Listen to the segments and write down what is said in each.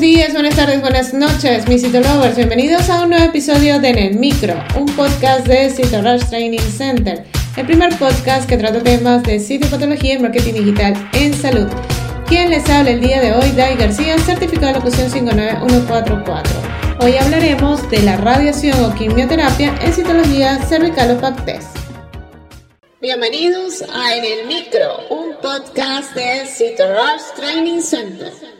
buenos días, buenas tardes, buenas noches, mis Lovers. Bienvenidos a un nuevo episodio de En el Micro, un podcast de Rush Training Center, el primer podcast que trata temas de citopatología y marketing digital en salud. Quien les habla el día de hoy, Dai García, certificado de locución 59144. Hoy hablaremos de la radiación o quimioterapia en citología cervical o PACTES. Bienvenidos a En el Micro, un podcast de Rush Training Center.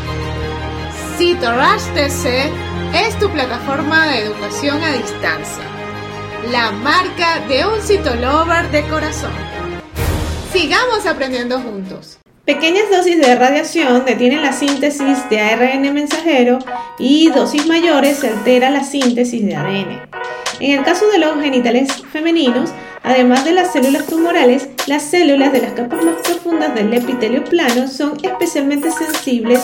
Cito Rush TC es tu plataforma de educación a distancia, la marca de un citolover de corazón. Sigamos aprendiendo juntos. Pequeñas dosis de radiación detienen la síntesis de ARN mensajero y dosis mayores se altera la síntesis de ADN. En el caso de los genitales femeninos, además de las células tumorales, las células de las capas más profundas del epitelio plano son especialmente sensibles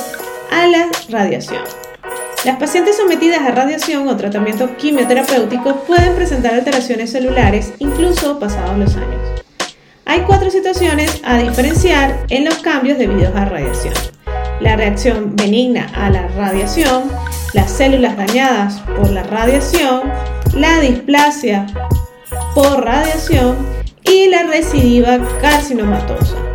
a la radiación. Las pacientes sometidas a radiación o tratamiento quimioterapéutico pueden presentar alteraciones celulares incluso pasados los años. Hay cuatro situaciones a diferenciar en los cambios debidos a radiación. La reacción benigna a la radiación, las células dañadas por la radiación, la displasia por radiación y la recidiva carcinomatosa.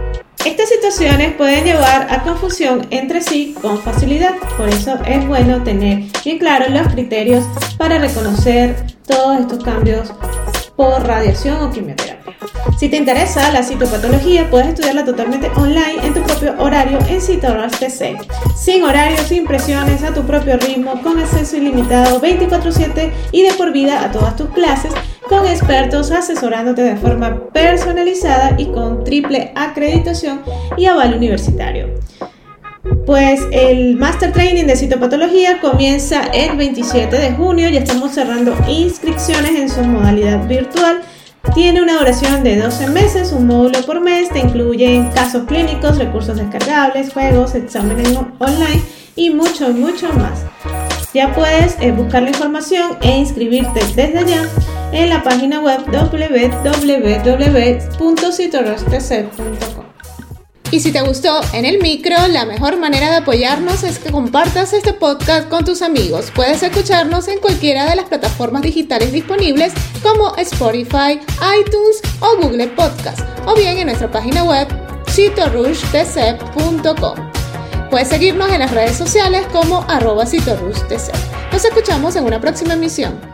Estas situaciones pueden llevar a confusión entre sí con facilidad, por eso es bueno tener bien claros los criterios para reconocer todos estos cambios por radiación o quimioterapia. Si te interesa la citopatología, puedes estudiarla totalmente online en tu propio horario en Citoras TC, sin horarios, sin presiones, a tu propio ritmo, con acceso ilimitado 24/7 y de por vida a todas tus clases con expertos asesorándote de forma personalizada y con triple acreditación y aval universitario. Pues el Master Training de Citopatología comienza el 27 de junio, ya estamos cerrando inscripciones en su modalidad virtual. Tiene una duración de 12 meses, un módulo por mes, te incluyen casos clínicos, recursos descargables, juegos, exámenes online y mucho, mucho más. Ya puedes eh, buscar la información e inscribirte desde ya en la página web www.citorostc.com. Y si te gustó en el micro, la mejor manera de apoyarnos es que compartas este podcast con tus amigos. Puedes escucharnos en cualquiera de las plataformas digitales disponibles como Spotify, iTunes o Google Podcast, o bien en nuestra página web citorushtc.com. Puedes seguirnos en las redes sociales como arroba Nos escuchamos en una próxima emisión.